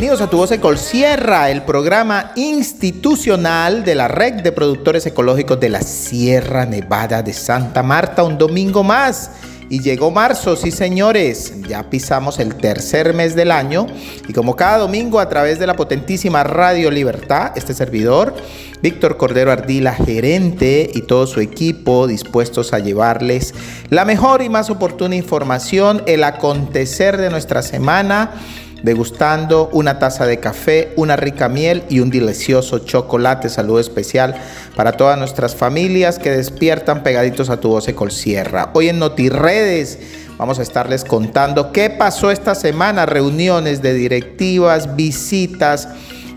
bienvenidos a Tu Voz Sierra, el programa institucional de la Red de Productores Ecológicos de la Sierra Nevada de Santa Marta, un domingo más. Y llegó marzo, sí señores, ya pisamos el tercer mes del año y como cada domingo a través de la potentísima Radio Libertad, este servidor, Víctor Cordero Ardila, gerente y todo su equipo dispuestos a llevarles la mejor y más oportuna información, el acontecer de nuestra semana degustando una taza de café, una rica miel y un delicioso chocolate. Salud especial para todas nuestras familias que despiertan pegaditos a tu voz Sierra. Hoy en NotiRedes vamos a estarles contando qué pasó esta semana, reuniones de directivas, visitas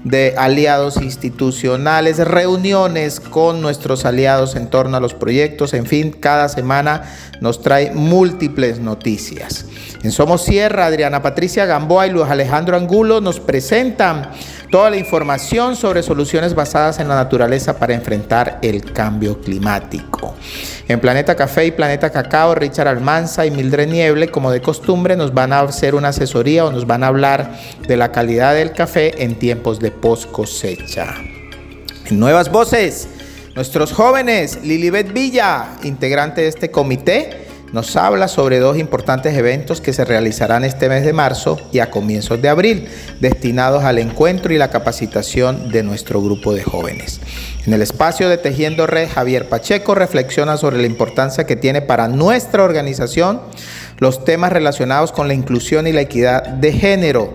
de aliados institucionales, reuniones con nuestros aliados en torno a los proyectos, en fin, cada semana nos trae múltiples noticias. En Somos Sierra, Adriana Patricia Gamboa y Luis Alejandro Angulo nos presentan toda la información sobre soluciones basadas en la naturaleza para enfrentar el cambio climático. En Planeta Café y Planeta Cacao, Richard Almanza y Mildred Nieble, como de costumbre, nos van a hacer una asesoría o nos van a hablar de la calidad del café en tiempos de post cosecha. En nuevas voces, nuestros jóvenes, Lilibet Villa, integrante de este comité, nos habla sobre dos importantes eventos que se realizarán este mes de marzo y a comienzos de abril, destinados al encuentro y la capacitación de nuestro grupo de jóvenes. En el espacio de Tejiendo Red, Javier Pacheco reflexiona sobre la importancia que tiene para nuestra organización los temas relacionados con la inclusión y la equidad de género.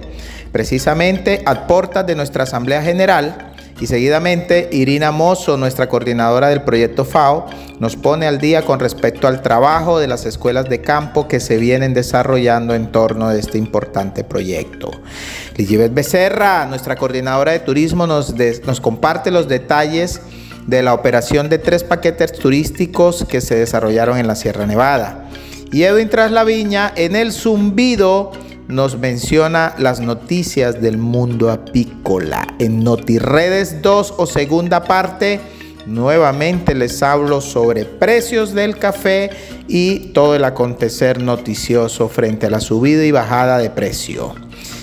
Precisamente a portas de nuestra Asamblea General, y seguidamente, Irina Mozo, nuestra coordinadora del proyecto FAO, nos pone al día con respecto al trabajo de las escuelas de campo que se vienen desarrollando en torno a este importante proyecto. Ligibet Becerra, nuestra coordinadora de turismo, nos, nos comparte los detalles de la operación de tres paquetes turísticos que se desarrollaron en la Sierra Nevada. Y Edwin Traslaviña en el zumbido nos menciona las noticias del mundo apícola. En NotiRedes 2 o segunda parte, nuevamente les hablo sobre precios del café y todo el acontecer noticioso frente a la subida y bajada de precio.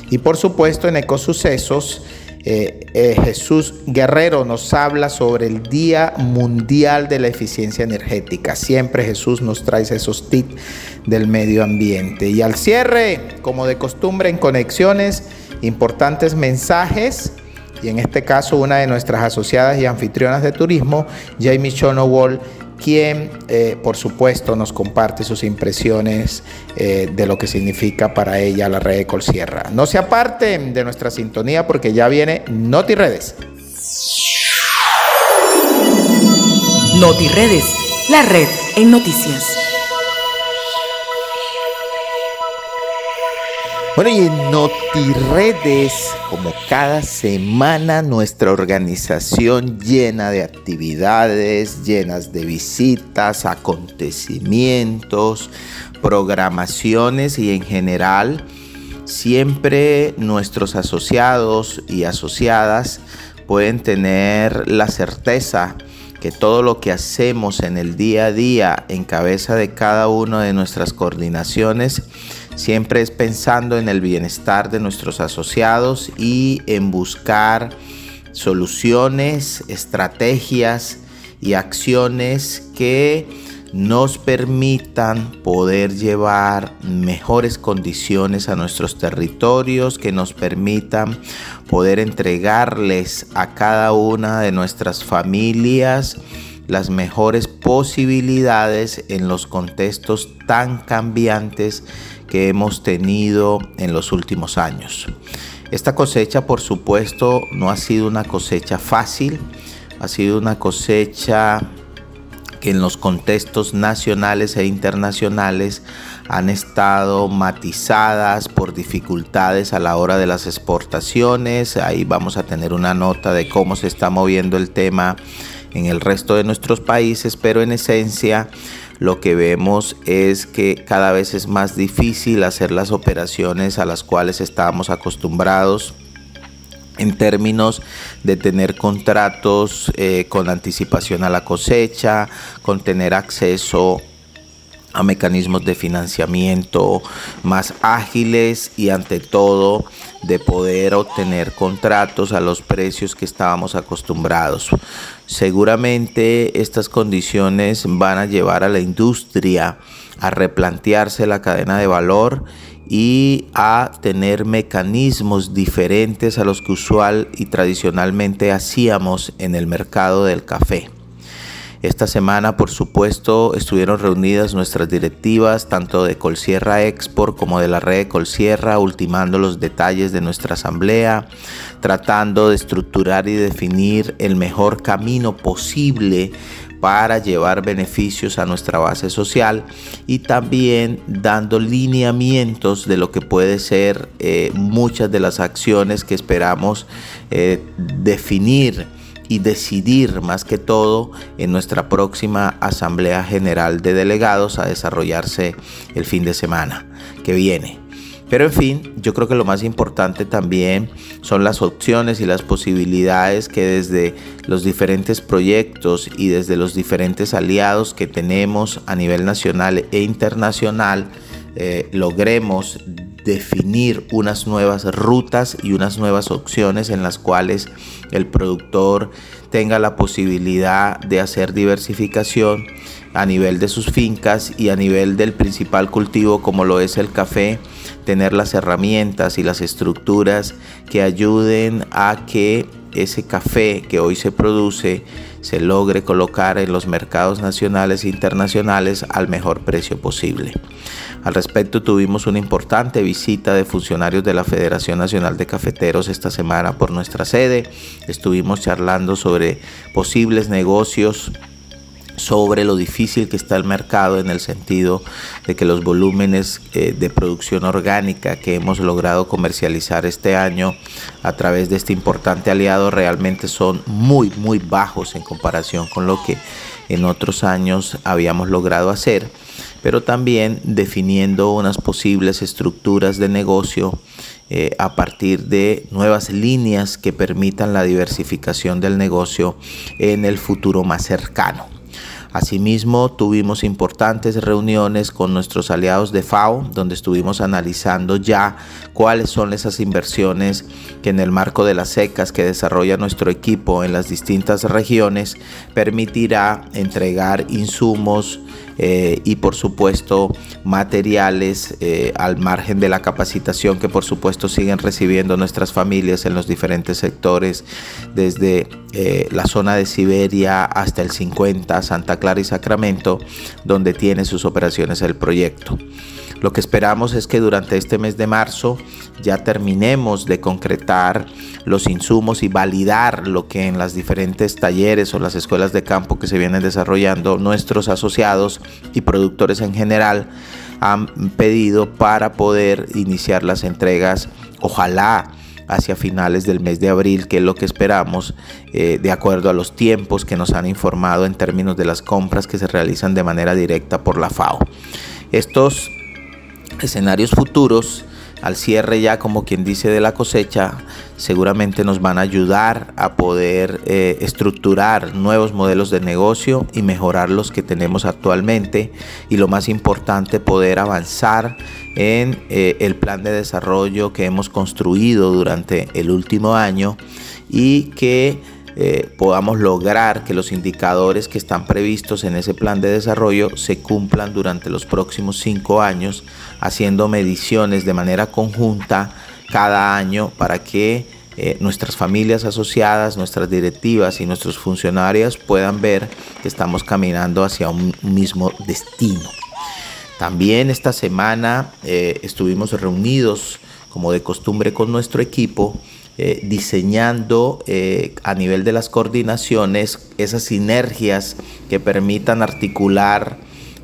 Y por supuesto en Ecosucesos, eh, eh, Jesús Guerrero nos habla sobre el Día Mundial de la Eficiencia Energética. Siempre Jesús nos trae esos tips del medio ambiente. Y al cierre, como de costumbre en conexiones, importantes mensajes. Y en este caso, una de nuestras asociadas y anfitrionas de turismo, Jamie Shonowall, quien eh, por supuesto nos comparte sus impresiones eh, de lo que significa para ella la red de Colsierra. No se aparten de nuestra sintonía porque ya viene Noti Redes. Noti Redes, la red en noticias. Bueno, y en NotiRedes, como cada semana, nuestra organización llena de actividades, llenas de visitas, acontecimientos, programaciones y en general, siempre nuestros asociados y asociadas pueden tener la certeza que todo lo que hacemos en el día a día en cabeza de cada una de nuestras coordinaciones Siempre es pensando en el bienestar de nuestros asociados y en buscar soluciones, estrategias y acciones que nos permitan poder llevar mejores condiciones a nuestros territorios, que nos permitan poder entregarles a cada una de nuestras familias las mejores posibilidades en los contextos tan cambiantes que hemos tenido en los últimos años. Esta cosecha, por supuesto, no ha sido una cosecha fácil, ha sido una cosecha que en los contextos nacionales e internacionales han estado matizadas por dificultades a la hora de las exportaciones. Ahí vamos a tener una nota de cómo se está moviendo el tema en el resto de nuestros países, pero en esencia lo que vemos es que cada vez es más difícil hacer las operaciones a las cuales estábamos acostumbrados en términos de tener contratos eh, con anticipación a la cosecha, con tener acceso a mecanismos de financiamiento más ágiles y ante todo de poder obtener contratos a los precios que estábamos acostumbrados. Seguramente estas condiciones van a llevar a la industria a replantearse la cadena de valor y a tener mecanismos diferentes a los que usual y tradicionalmente hacíamos en el mercado del café. Esta semana, por supuesto, estuvieron reunidas nuestras directivas, tanto de Colsierra Export como de la red de Colsierra, ultimando los detalles de nuestra asamblea, tratando de estructurar y definir el mejor camino posible para llevar beneficios a nuestra base social y también dando lineamientos de lo que puede ser eh, muchas de las acciones que esperamos eh, definir y decidir más que todo en nuestra próxima Asamblea General de Delegados a desarrollarse el fin de semana que viene. Pero en fin, yo creo que lo más importante también son las opciones y las posibilidades que desde los diferentes proyectos y desde los diferentes aliados que tenemos a nivel nacional e internacional eh, logremos definir unas nuevas rutas y unas nuevas opciones en las cuales el productor tenga la posibilidad de hacer diversificación a nivel de sus fincas y a nivel del principal cultivo como lo es el café, tener las herramientas y las estructuras que ayuden a que ese café que hoy se produce se logre colocar en los mercados nacionales e internacionales al mejor precio posible. Al respecto tuvimos una importante visita de funcionarios de la Federación Nacional de Cafeteros esta semana por nuestra sede. Estuvimos charlando sobre posibles negocios sobre lo difícil que está el mercado en el sentido de que los volúmenes eh, de producción orgánica que hemos logrado comercializar este año a través de este importante aliado realmente son muy muy bajos en comparación con lo que en otros años habíamos logrado hacer pero también definiendo unas posibles estructuras de negocio eh, a partir de nuevas líneas que permitan la diversificación del negocio en el futuro más cercano. Asimismo, tuvimos importantes reuniones con nuestros aliados de FAO, donde estuvimos analizando ya cuáles son esas inversiones que en el marco de las secas que desarrolla nuestro equipo en las distintas regiones permitirá entregar insumos, eh, y por supuesto materiales eh, al margen de la capacitación que por supuesto siguen recibiendo nuestras familias en los diferentes sectores desde eh, la zona de Siberia hasta el 50 Santa Clara y Sacramento donde tiene sus operaciones el proyecto. Lo que esperamos es que durante este mes de marzo ya terminemos de concretar los insumos y validar lo que en las diferentes talleres o las escuelas de campo que se vienen desarrollando nuestros asociados y productores en general han pedido para poder iniciar las entregas, ojalá hacia finales del mes de abril, que es lo que esperamos, eh, de acuerdo a los tiempos que nos han informado en términos de las compras que se realizan de manera directa por la FAO. Estos escenarios futuros al cierre ya como quien dice de la cosecha seguramente nos van a ayudar a poder eh, estructurar nuevos modelos de negocio y mejorar los que tenemos actualmente. Y lo más importante poder avanzar en eh, el plan de desarrollo que hemos construido durante el último año y que eh, podamos lograr que los indicadores que están previstos en ese plan de desarrollo se cumplan durante los próximos cinco años, haciendo mediciones de manera conjunta cada año para que eh, nuestras familias asociadas, nuestras directivas y nuestros funcionarios puedan ver que estamos caminando hacia un mismo destino. También esta semana eh, estuvimos reunidos como de costumbre con nuestro equipo eh, diseñando eh, a nivel de las coordinaciones esas sinergias que permitan articular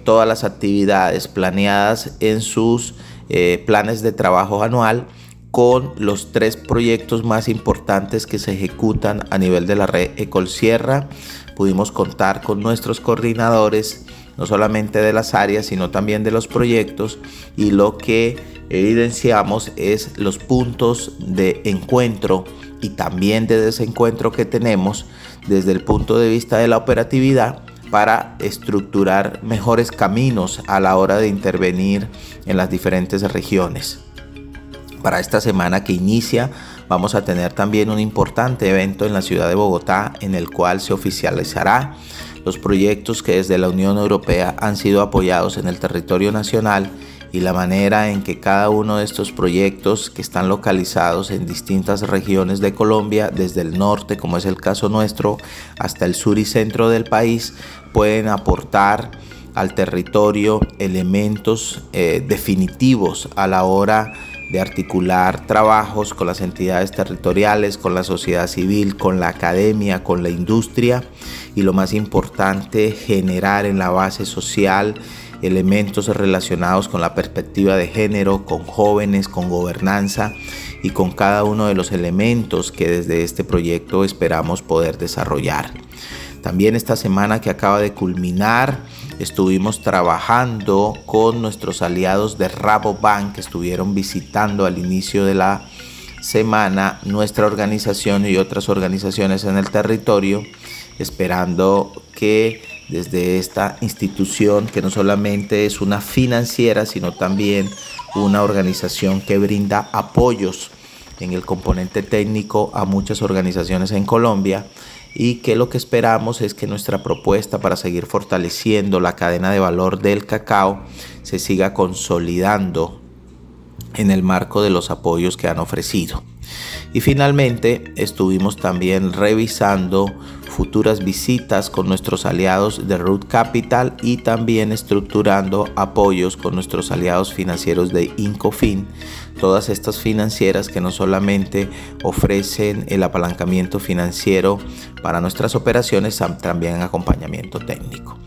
todas las actividades planeadas en sus eh, planes de trabajo anual con los tres proyectos más importantes que se ejecutan a nivel de la red Ecol Sierra. Pudimos contar con nuestros coordinadores, no solamente de las áreas, sino también de los proyectos y lo que evidenciamos es los puntos de encuentro y también de desencuentro que tenemos desde el punto de vista de la operatividad para estructurar mejores caminos a la hora de intervenir en las diferentes regiones. Para esta semana que inicia vamos a tener también un importante evento en la ciudad de Bogotá en el cual se oficializará los proyectos que desde la Unión Europea han sido apoyados en el territorio nacional y la manera en que cada uno de estos proyectos que están localizados en distintas regiones de Colombia, desde el norte, como es el caso nuestro, hasta el sur y centro del país, pueden aportar al territorio elementos eh, definitivos a la hora de articular trabajos con las entidades territoriales, con la sociedad civil, con la academia, con la industria y lo más importante, generar en la base social elementos relacionados con la perspectiva de género, con jóvenes, con gobernanza y con cada uno de los elementos que desde este proyecto esperamos poder desarrollar. También esta semana que acaba de culminar, estuvimos trabajando con nuestros aliados de Rabobank que estuvieron visitando al inicio de la semana nuestra organización y otras organizaciones en el territorio, esperando que desde esta institución que no solamente es una financiera, sino también una organización que brinda apoyos en el componente técnico a muchas organizaciones en Colombia y que lo que esperamos es que nuestra propuesta para seguir fortaleciendo la cadena de valor del cacao se siga consolidando en el marco de los apoyos que han ofrecido. Y finalmente estuvimos también revisando futuras visitas con nuestros aliados de Root Capital y también estructurando apoyos con nuestros aliados financieros de Incofin. Todas estas financieras que no solamente ofrecen el apalancamiento financiero para nuestras operaciones, también acompañamiento técnico.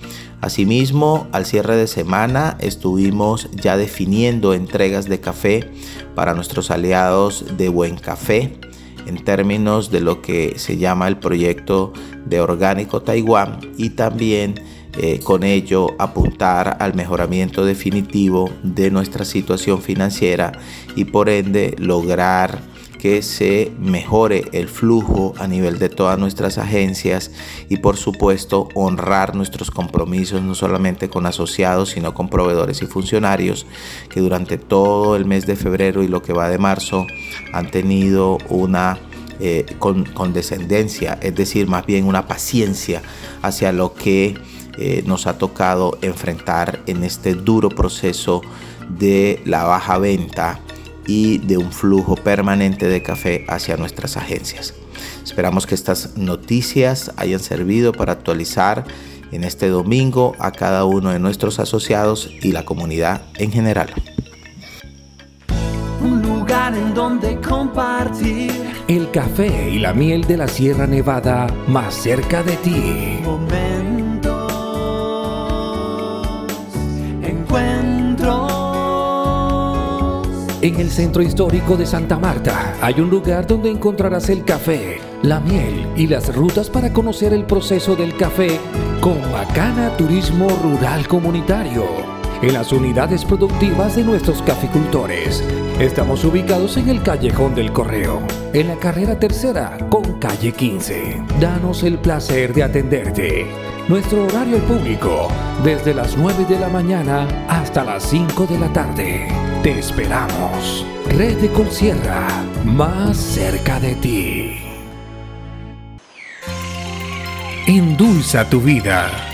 Asimismo, al cierre de semana estuvimos ya definiendo entregas de café para nuestros aliados de Buen Café en términos de lo que se llama el proyecto de Orgánico Taiwán y también eh, con ello apuntar al mejoramiento definitivo de nuestra situación financiera y por ende lograr que se mejore el flujo a nivel de todas nuestras agencias y por supuesto honrar nuestros compromisos no solamente con asociados sino con proveedores y funcionarios que durante todo el mes de febrero y lo que va de marzo han tenido una eh, condescendencia, es decir, más bien una paciencia hacia lo que eh, nos ha tocado enfrentar en este duro proceso de la baja venta y de un flujo permanente de café hacia nuestras agencias. Esperamos que estas noticias hayan servido para actualizar en este domingo a cada uno de nuestros asociados y la comunidad en general. Un lugar en donde compartir el café y la miel de la Sierra Nevada más cerca de ti. En el centro histórico de Santa Marta hay un lugar donde encontrarás el café, la miel y las rutas para conocer el proceso del café con Bacana Turismo Rural Comunitario en las unidades productivas de nuestros caficultores. Estamos ubicados en el Callejón del Correo, en la carrera tercera con calle 15. Danos el placer de atenderte. Nuestro horario público, desde las 9 de la mañana hasta las 5 de la tarde. Te esperamos. Red de Colsierra, más cerca de ti. Endulza tu vida.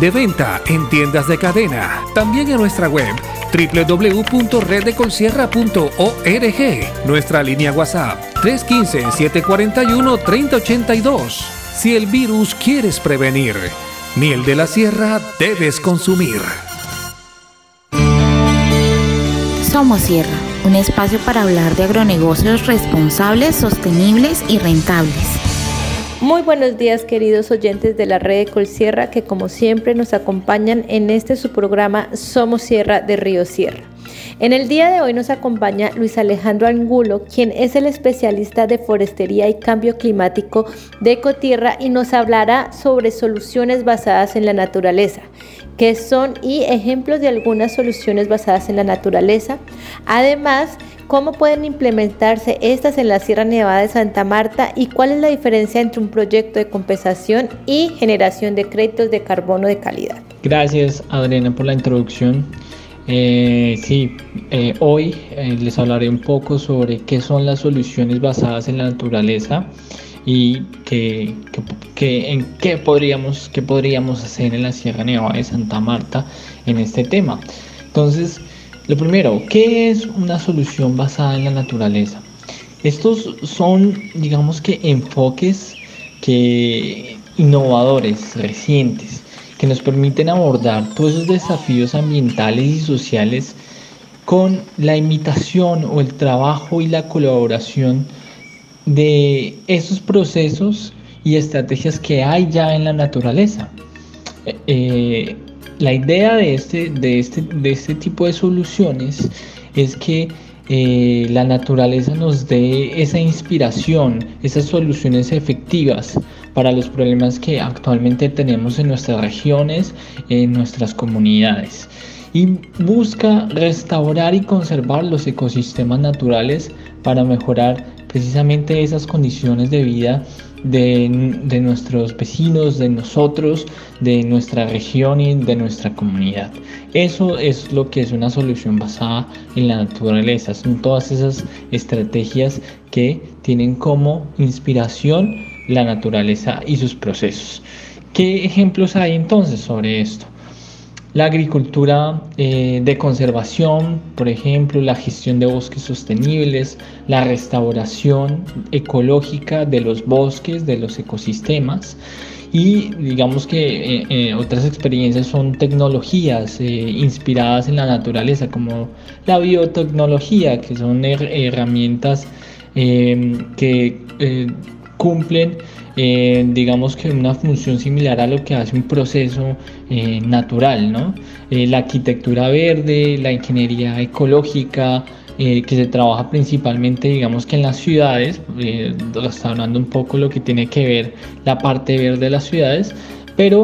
De venta en tiendas de cadena, también en nuestra web www.reddecolsierra.org, nuestra línea WhatsApp 315-741-3082. Si el virus quieres prevenir, miel de la sierra debes consumir. Somos Sierra un espacio para hablar de agronegocios responsables, sostenibles y rentables. Muy buenos días queridos oyentes de la red de Colsierra que como siempre nos acompañan en este su programa Somos Sierra de Río Sierra. En el día de hoy nos acompaña Luis Alejandro Angulo, quien es el especialista de forestería y cambio climático de Ecotierra y nos hablará sobre soluciones basadas en la naturaleza, que son y ejemplos de algunas soluciones basadas en la naturaleza. Además, cómo pueden implementarse estas en la Sierra Nevada de Santa Marta y cuál es la diferencia entre un proyecto de compensación y generación de créditos de carbono de calidad. Gracias Adriana por la introducción. Eh, sí, eh, hoy eh, les hablaré un poco sobre qué son las soluciones basadas en la naturaleza y que, en qué podríamos, qué podríamos hacer en la Sierra Nevada de Santa Marta en este tema. Entonces, lo primero, ¿qué es una solución basada en la naturaleza? Estos son, digamos que, enfoques que innovadores, recientes, que nos permiten abordar todos esos desafíos ambientales y sociales con la imitación o el trabajo y la colaboración de esos procesos y estrategias que hay ya en la naturaleza. Eh, la idea de este, de este, de este tipo de soluciones es que eh, la naturaleza nos dé esa inspiración, esas soluciones efectivas para los problemas que actualmente tenemos en nuestras regiones, en nuestras comunidades. Y busca restaurar y conservar los ecosistemas naturales para mejorar precisamente esas condiciones de vida de, nuestros vecinos, de nosotros, de nuestra región y de nuestra comunidad. Eso es lo que es una solución basada en la naturaleza. Son todas esas estrategias que tienen como inspiración la naturaleza y sus procesos. ¿Qué ejemplos hay entonces sobre esto? La agricultura eh, de conservación, por ejemplo, la gestión de bosques sostenibles, la restauración ecológica de los bosques, de los ecosistemas. Y digamos que eh, eh, otras experiencias son tecnologías inspiradas en la naturaleza, como la biotecnología, que son herramientas que cumplen eh, digamos que una función similar a lo que hace un proceso eh, natural, ¿no? Eh, la arquitectura verde, la ingeniería ecológica, que se trabaja principalmente, digamos que en las ciudades, está hablando un poco lo que tiene que ver la parte verde de las ciudades, pero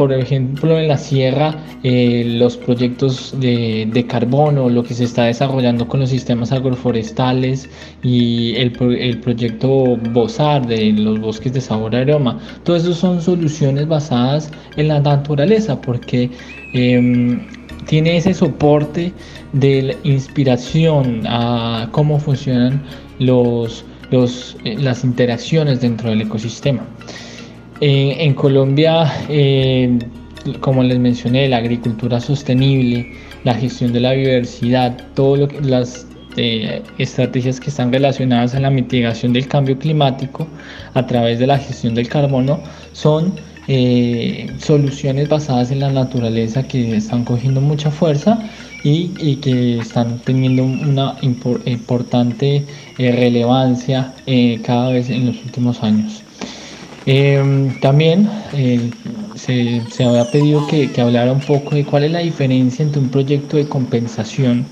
por ejemplo, en la sierra, eh, los proyectos de, carbono, lo que se está desarrollando con los sistemas agroforestales y el, proyecto BOSAR de los bosques de sabor aroma, todo eso son soluciones basadas en la naturaleza porque em, tiene ese soporte de inspiración a cómo funcionan los, eh, las interacciones dentro del ecosistema. Eh, en Colombia, eh, como les mencioné, la agricultura sostenible, la gestión de la biodiversidad, todas las eh, estrategias que están relacionadas a la mitigación del cambio climático a través de la gestión del carbono son soluciones basadas en la naturaleza que están cogiendo mucha fuerza y, que están teniendo una importante relevancia cada vez en los últimos años. Em, también eh, se, se, había pedido que, que, hablara un poco de cuál es la diferencia entre un proyecto de compensación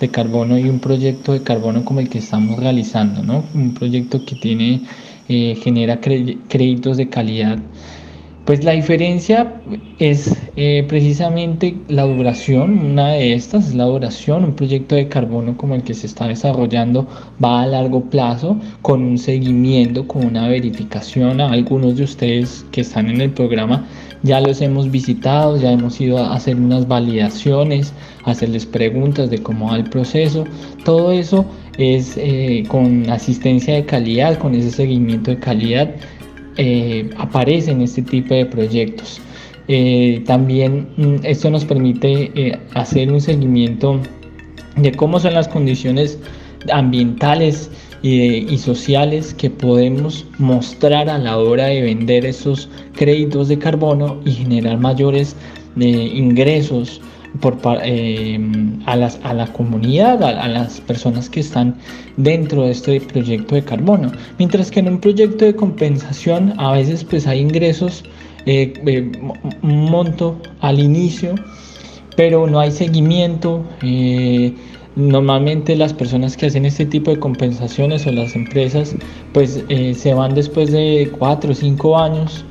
de carbono y un proyecto de carbono como el que estamos realizando, ¿no? Un proyecto que tiene, eh, genera créditos de calidad pues la diferencia es eh, precisamente la duración, una de estas es la duración, un proyecto de carbono como el que se está desarrollando va a largo plazo con un seguimiento, con una verificación. A algunos de ustedes que están en el programa ya los hemos visitado, ya hemos ido a hacer unas validaciones, hacerles preguntas de cómo va el proceso. Todo eso es eh, con asistencia de calidad, con ese seguimiento de calidad eh, aparecen este tipo de proyectos. Eh, también mm, esto nos permite eh, hacer un seguimiento de cómo son las condiciones ambientales y, sociales que podemos mostrar a la hora de vender esos créditos de carbono y generar mayores ingresos por, eh, a, la comunidad, a, las personas que están dentro de este proyecto de carbono. Mientras que en un proyecto de compensación a veces pues hay ingresos, eh, eh, un monto al inicio, pero no hay seguimiento. Normalmente las personas que hacen este tipo de compensaciones o las empresas pues se van después de 4 o 5 años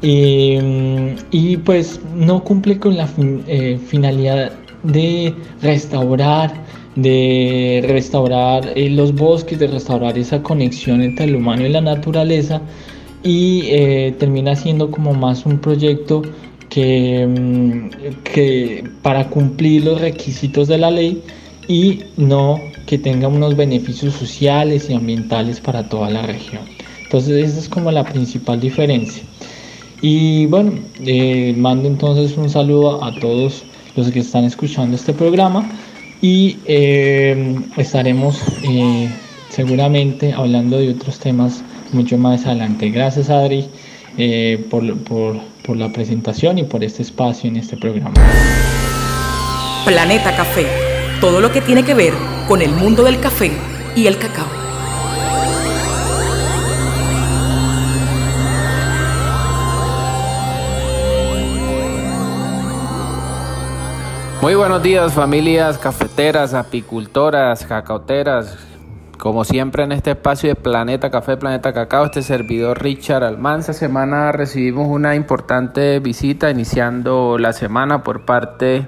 y pues no cumple con la eh, finalidad de restaurar, de restaurar eh, los bosques, de restaurar esa conexión entre el humano y la naturaleza y eh, termina siendo como más un proyecto mm, que para cumplir los requisitos de la ley y no que tenga unos beneficios sociales y ambientales para toda la región. Entonces esa es como la principal diferencia. Y bueno, eh, mando entonces un saludo a todos los que están escuchando este programa y eh, estaremos eh, seguramente hablando de otros temas mucho más adelante. Gracias Adri por, por, por la presentación y por este espacio en este programa. Planeta Café, todo lo que tiene que ver con el mundo del café y el cacao. Muy buenos días familias cafeteras, apicultoras, cacaoteras. Como siempre en este espacio de Planeta Café, Planeta Cacao, este servidor Richard Almanza. semana recibimos una importante visita iniciando la semana por parte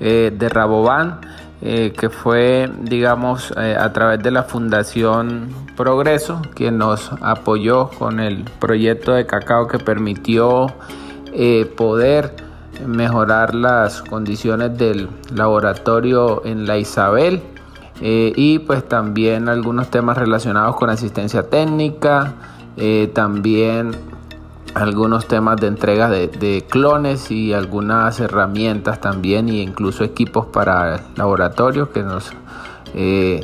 eh, de Raboban, eh, que fue, digamos, eh, a través de la Fundación Progreso, quien nos apoyó con el proyecto de cacao que permitió poder mejorar las condiciones del laboratorio en la Isabel eh, y pues también algunos temas relacionados con asistencia técnica, eh, también algunos temas de entrega de, clones y algunas herramientas también e incluso equipos para el laboratorio que nos eh,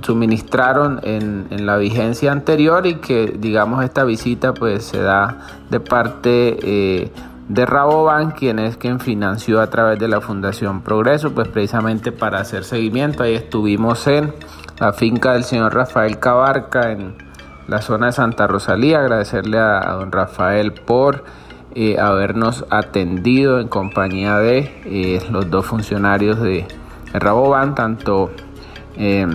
suministraron en, en, la vigencia anterior y que digamos esta visita pues se da de parte de Rabobank, quien es quien financió a través de la Fundación Progreso, pues precisamente para hacer seguimiento. Ahí estuvimos en la finca del señor Rafael Cabarca, en la zona de Santa Rosalía. Agradecerle a, don Rafael por eh, habernos atendido en compañía de eh, los dos funcionarios de, Rabobank, tanto eh,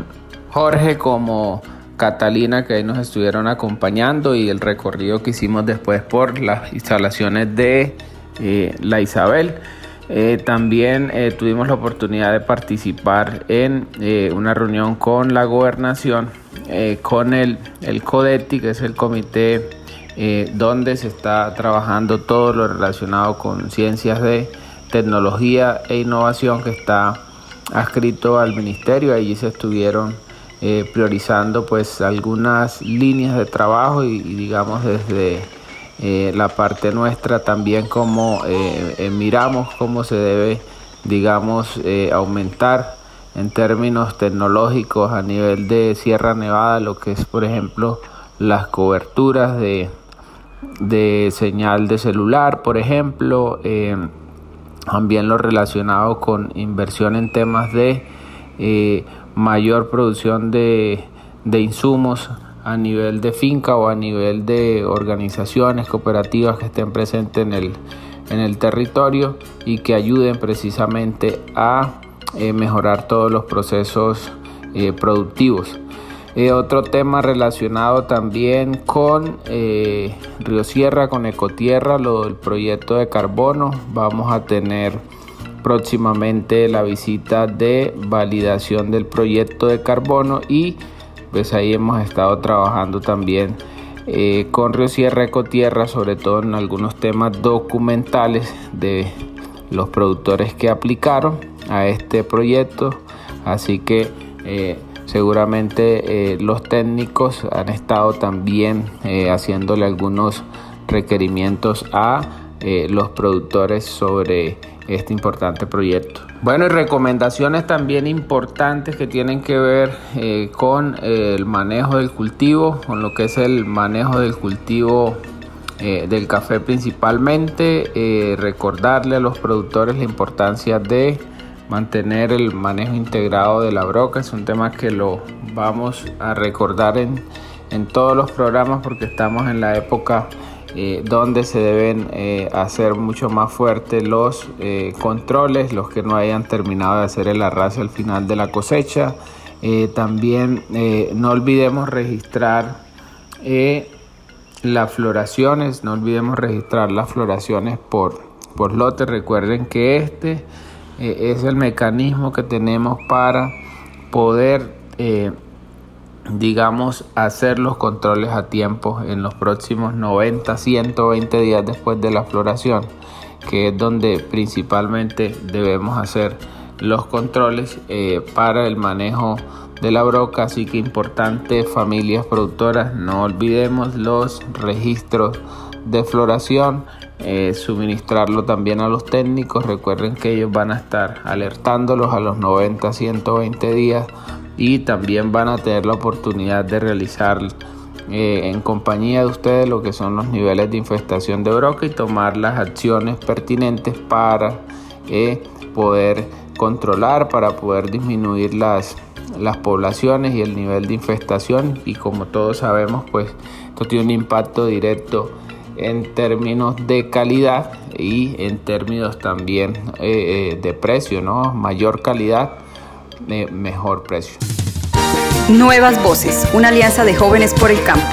Jorge como Catalina que nos estuvieron acompañando y el recorrido que hicimos después por las instalaciones de eh, la Isabel. Eh, también eh, tuvimos la oportunidad de participar en una reunión con la gobernación, con el, el CODETI, que es el comité donde se está trabajando todo lo relacionado con ciencias de tecnología e innovación que está adscrito al ministerio. Allí se estuvieron eh, priorizando pues algunas líneas de trabajo y, digamos desde eh, la parte nuestra también como eh, miramos cómo se debe digamos aumentar en términos tecnológicos a nivel de Sierra Nevada lo que es por ejemplo las coberturas de, de señal de celular por ejemplo también lo relacionado con inversión en temas de mayor producción de, insumos a nivel de finca o a nivel de organizaciones cooperativas que estén presentes en el, en el territorio y que ayuden precisamente a eh, mejorar todos los procesos eh, productivos. Eh, otro tema relacionado también con Río Sierra, con Ecotierra, lo del proyecto de carbono. Vamos a tener próximamente la visita de validación del proyecto de carbono y pues ahí hemos estado trabajando también eh, con Río Sierra Ecotierra, sobre todo en algunos temas documentales de los productores que aplicaron a este proyecto. Así que eh, seguramente eh, los técnicos han estado también haciéndole algunos requerimientos a los productores sobre este importante proyecto. Bueno, y recomendaciones también importantes que tienen que ver eh, con el manejo del cultivo, con lo que es el manejo del cultivo eh, del café principalmente, eh, recordarle a los productores la importancia de mantener el manejo integrado de la broca, es un tema que lo vamos a recordar en, en todos los programas porque estamos en la época eh, donde se deben hacer mucho más fuertes los controles, los que no hayan terminado de hacer el arrastre al final de la cosecha. también no olvidemos registrar las floraciones, no olvidemos registrar las floraciones por, por lote. Recuerden que este eh, es el mecanismo que tenemos para poder, eh, digamos, hacer los controles a tiempo en los próximos 90, 120 días después de la floración, que es donde principalmente debemos hacer los controles eh, para el manejo de la broca, así que importante familias productoras, no olvidemos los registros de floración, eh, suministrarlo también a los técnicos, recuerden que ellos van a estar alertándolos a los 90, 120 días y también van a tener la oportunidad de realizar eh, en compañía de ustedes lo que son los niveles de infestación de broca y tomar las acciones pertinentes para eh, poder controlar, para poder disminuir las las poblaciones y el nivel de infestación y como todos sabemos pues esto tiene un impacto directo en términos de calidad y en términos también eh, de precio, ¿no? Mayor calidad, eh, mejor precio. Nuevas Voces, una alianza de jóvenes por el campo.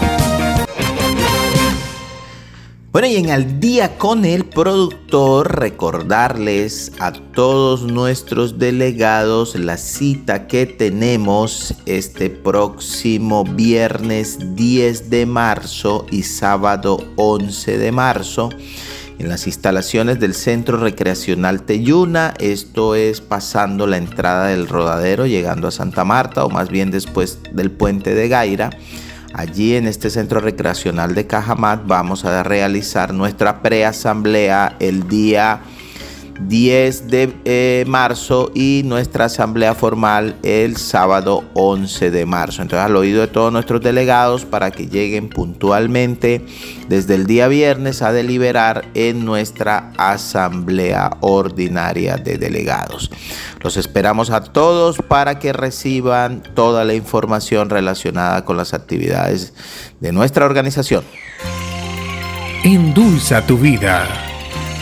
Bueno, y en Al día con el productor, recordarles a todos nuestros delegados la cita que tenemos este próximo viernes 10 de marzo y sábado 11 de marzo en las instalaciones del Centro Recreacional Teyuna. Esto es pasando la entrada del rodadero, llegando a Santa Marta o más bien después del puente de Gaira. Allí en este centro recreacional de Cajamat vamos a realizar nuestra preasamblea el día 10 de eh, marzo y nuestra asamblea formal el sábado 11 de marzo. Entonces al oído de todos nuestros delegados para que lleguen puntualmente desde el día viernes a deliberar en nuestra asamblea ordinaria de delegados. Los esperamos a todos para que reciban toda la información relacionada con las actividades de nuestra organización. Endulza tu vida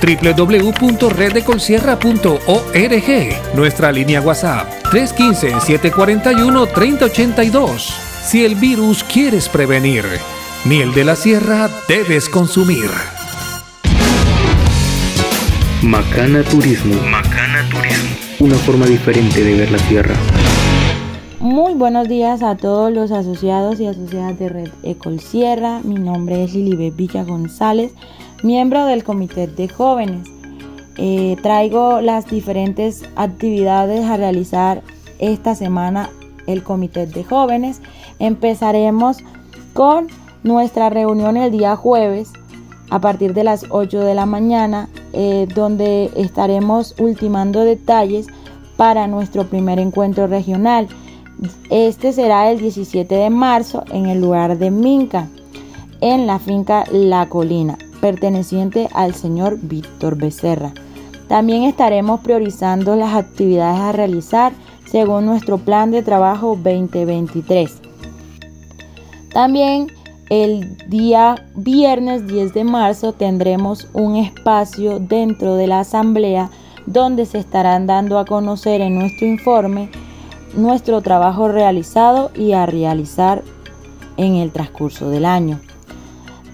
www.reddecolsierra.org, nuestra línea WhatsApp 315-741-3082. Si el virus quieres prevenir, miel de la sierra debes consumir. Macana Turismo. Macana Turismo. Una forma diferente de ver la tierra. Muy buenos días a todos los asociados y asociadas de Red Ecol Sierra. Mi nombre es Lilibet Villa González miembro del comité de jóvenes. Eh, traigo las diferentes actividades a realizar esta semana el comité de jóvenes. Empezaremos con nuestra reunión el día jueves a partir de las 8 de la mañana, eh, donde estaremos ultimando detalles para nuestro primer encuentro regional. Este será el 17 de marzo en el lugar de Minca, en la finca La Colina perteneciente al señor Víctor Becerra. También estaremos priorizando las actividades a realizar según nuestro plan de trabajo 2023. También el día viernes 10 de marzo tendremos un espacio dentro de la asamblea donde se estarán dando a conocer en nuestro informe nuestro trabajo realizado y a realizar en el transcurso del año.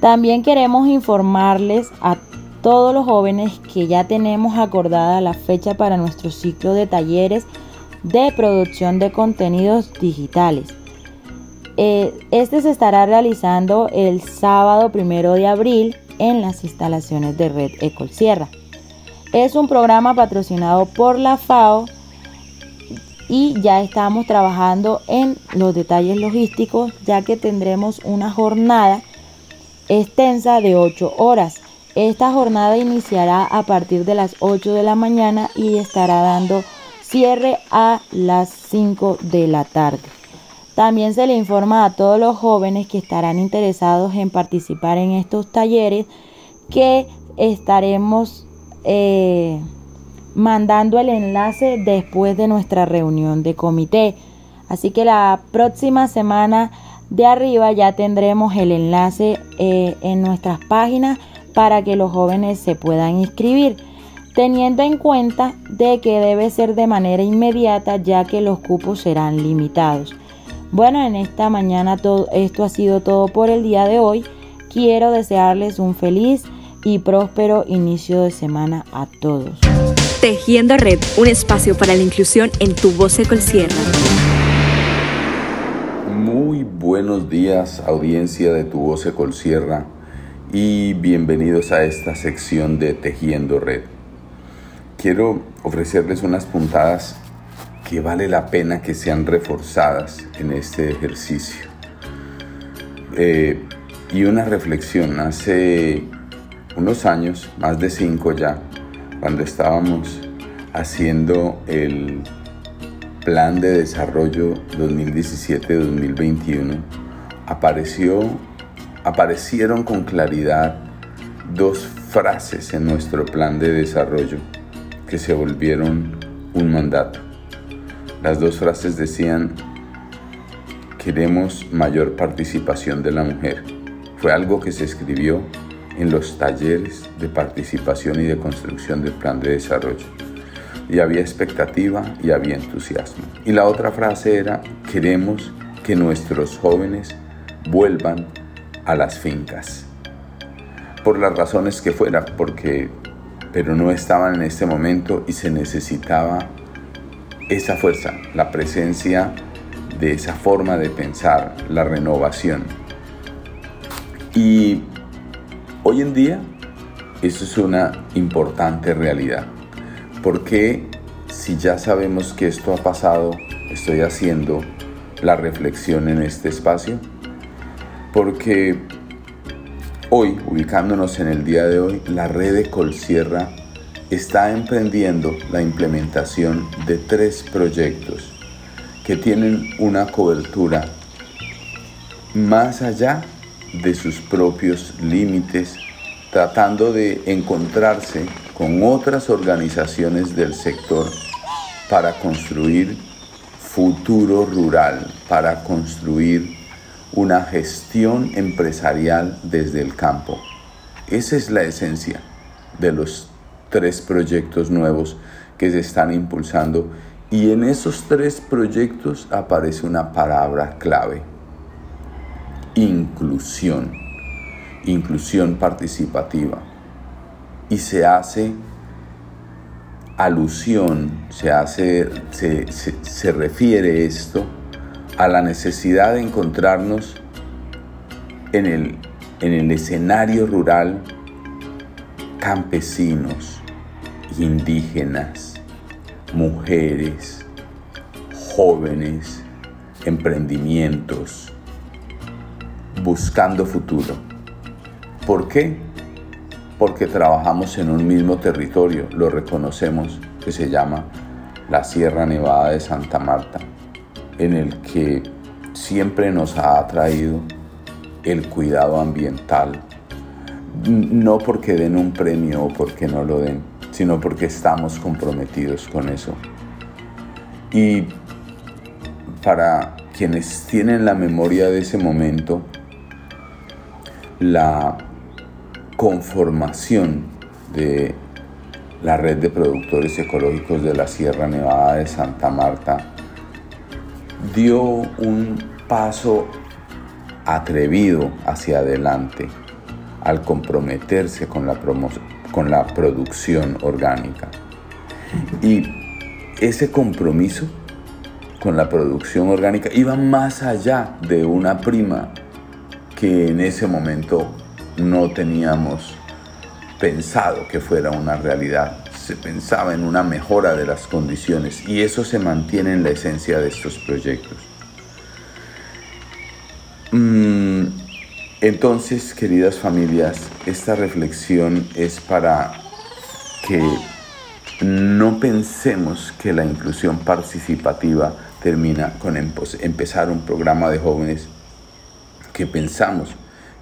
También queremos informarles a todos los jóvenes que ya tenemos acordada la fecha para nuestro ciclo de talleres de producción de contenidos digitales. Eh, este se estará realizando el sábado primero de abril en las instalaciones de Red Ecol Sierra. Es un programa patrocinado por la FAO y ya estamos trabajando en los detalles logísticos ya que tendremos una jornada extensa de 8 horas. Esta jornada iniciará a partir de las 8 de la mañana y estará dando cierre a las 5 de la tarde. También se le informa a todos los jóvenes que estarán interesados en participar en estos talleres que estaremos eh, mandando el enlace después de nuestra reunión de comité. Así que la próxima semana de arriba ya tendremos el enlace eh, en nuestras páginas para que los jóvenes se puedan inscribir, teniendo en cuenta de que debe ser de manera inmediata ya que los cupos serán limitados. Bueno, en esta mañana todo esto ha sido todo por el día de hoy. Quiero desearles un feliz y próspero inicio de semana a todos. Tejiendo Red, un espacio para la inclusión en tu voz. Buenos días, audiencia de tu voz Sierra, y bienvenidos a esta sección de Tejiendo Red. Quiero ofrecerles unas puntadas que vale la pena que sean reforzadas en este ejercicio. Eh, y una reflexión, hace unos años, más de cinco ya, cuando estábamos haciendo el plan de desarrollo 2017-2021, apareció, aparecieron con claridad dos frases en nuestro plan de desarrollo que se volvieron un mandato. Las dos frases decían, queremos mayor participación de la mujer. Fue algo que se escribió en los talleres de participación y de construcción del plan de desarrollo. Y había expectativa y había entusiasmo. Y la otra frase era, queremos que nuestros jóvenes vuelvan a las fincas. Por las razones que fuera, porque, pero no estaban en este momento y se necesitaba esa fuerza, la presencia de esa forma de pensar, la renovación. Y Hoy en día, eso es una importante realidad. Porque si ya sabemos que esto ha pasado, estoy haciendo la reflexión en este espacio? Porque hoy, ubicándonos en el día de hoy, la red de Colsierra está emprendiendo la implementación de tres proyectos que tienen una cobertura más allá de sus propios límites, tratando de encontrarse con otras organizaciones del sector para construir futuro rural, para construir una gestión empresarial desde el campo. Esa es la esencia de los tres proyectos nuevos que se están impulsando y en esos tres proyectos aparece una palabra clave, inclusión, inclusión participativa. Y se hace alusión, se, hace, se, refiere esto a la necesidad de encontrarnos en el, en el escenario rural campesinos, indígenas, mujeres, jóvenes, emprendimientos, buscando futuro. ¿Por qué? Porque trabajamos en un mismo territorio, lo reconocemos, que se llama la Sierra Nevada de Santa Marta, en el que siempre nos ha atraído el cuidado ambiental, no porque den un premio o porque no lo den, sino porque estamos comprometidos con eso. Y para quienes tienen la memoria de ese momento, la conformación de la red de productores ecológicos de la Sierra Nevada de Santa Marta dio un paso atrevido hacia adelante al comprometerse con la, con la producción orgánica. Y ese compromiso con la producción orgánica iba más allá de una prima que en ese momento no teníamos pensado que fuera una realidad. se pensaba en una mejora de las condiciones y eso se mantiene en la esencia de estos proyectos. Mm, entonces, queridas familias, esta reflexión es para que no pensemos que la inclusión participativa termina con empezar un programa de jóvenes que pensamos